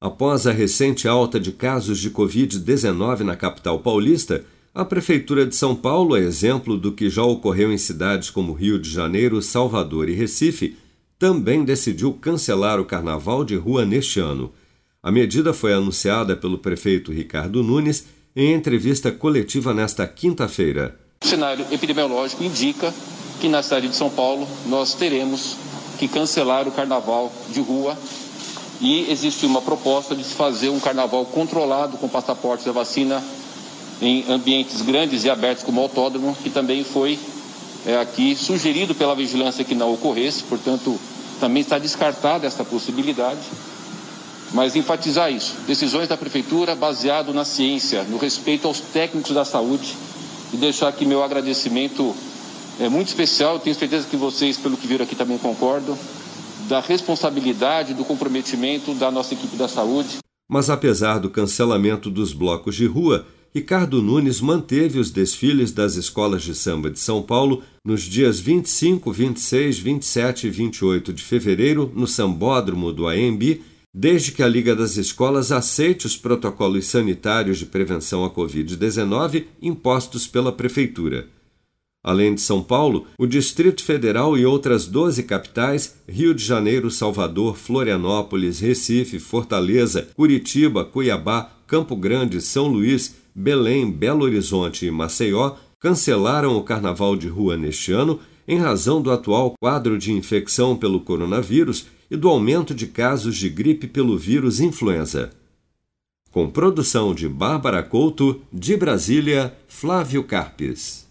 Após a recente alta de casos de Covid-19 na capital paulista, a Prefeitura de São Paulo, a exemplo do que já ocorreu em cidades como Rio de Janeiro, Salvador e Recife, também decidiu cancelar o carnaval de rua neste ano. A medida foi anunciada pelo prefeito Ricardo Nunes em entrevista coletiva nesta quinta-feira. O cenário epidemiológico indica que na cidade de São Paulo nós teremos que cancelar o carnaval de rua e existe uma proposta de se fazer um carnaval controlado com passaportes da vacina em ambientes grandes e abertos como o autódromo, que também foi é, aqui sugerido pela vigilância que não ocorresse, portanto, também está descartada essa possibilidade. Mas enfatizar isso, decisões da Prefeitura baseado na ciência, no respeito aos técnicos da saúde. E deixar aqui meu agradecimento é, muito especial, tenho certeza que vocês, pelo que viram aqui, também concordam, da responsabilidade, do comprometimento da nossa equipe da saúde. Mas apesar do cancelamento dos blocos de rua, Ricardo Nunes manteve os desfiles das escolas de samba de São Paulo nos dias 25, 26, 27 e 28 de fevereiro no Sambódromo do AMB, desde que a Liga das Escolas aceite os protocolos sanitários de prevenção à Covid-19 impostos pela Prefeitura. Além de São Paulo, o Distrito Federal e outras 12 capitais, Rio de Janeiro, Salvador, Florianópolis, Recife, Fortaleza, Curitiba, Cuiabá, Campo Grande, São Luís, Belém, Belo Horizonte e Maceió, cancelaram o carnaval de rua neste ano em razão do atual quadro de infecção pelo coronavírus e do aumento de casos de gripe pelo vírus influenza. Com produção de Bárbara Couto, de Brasília, Flávio Carpes.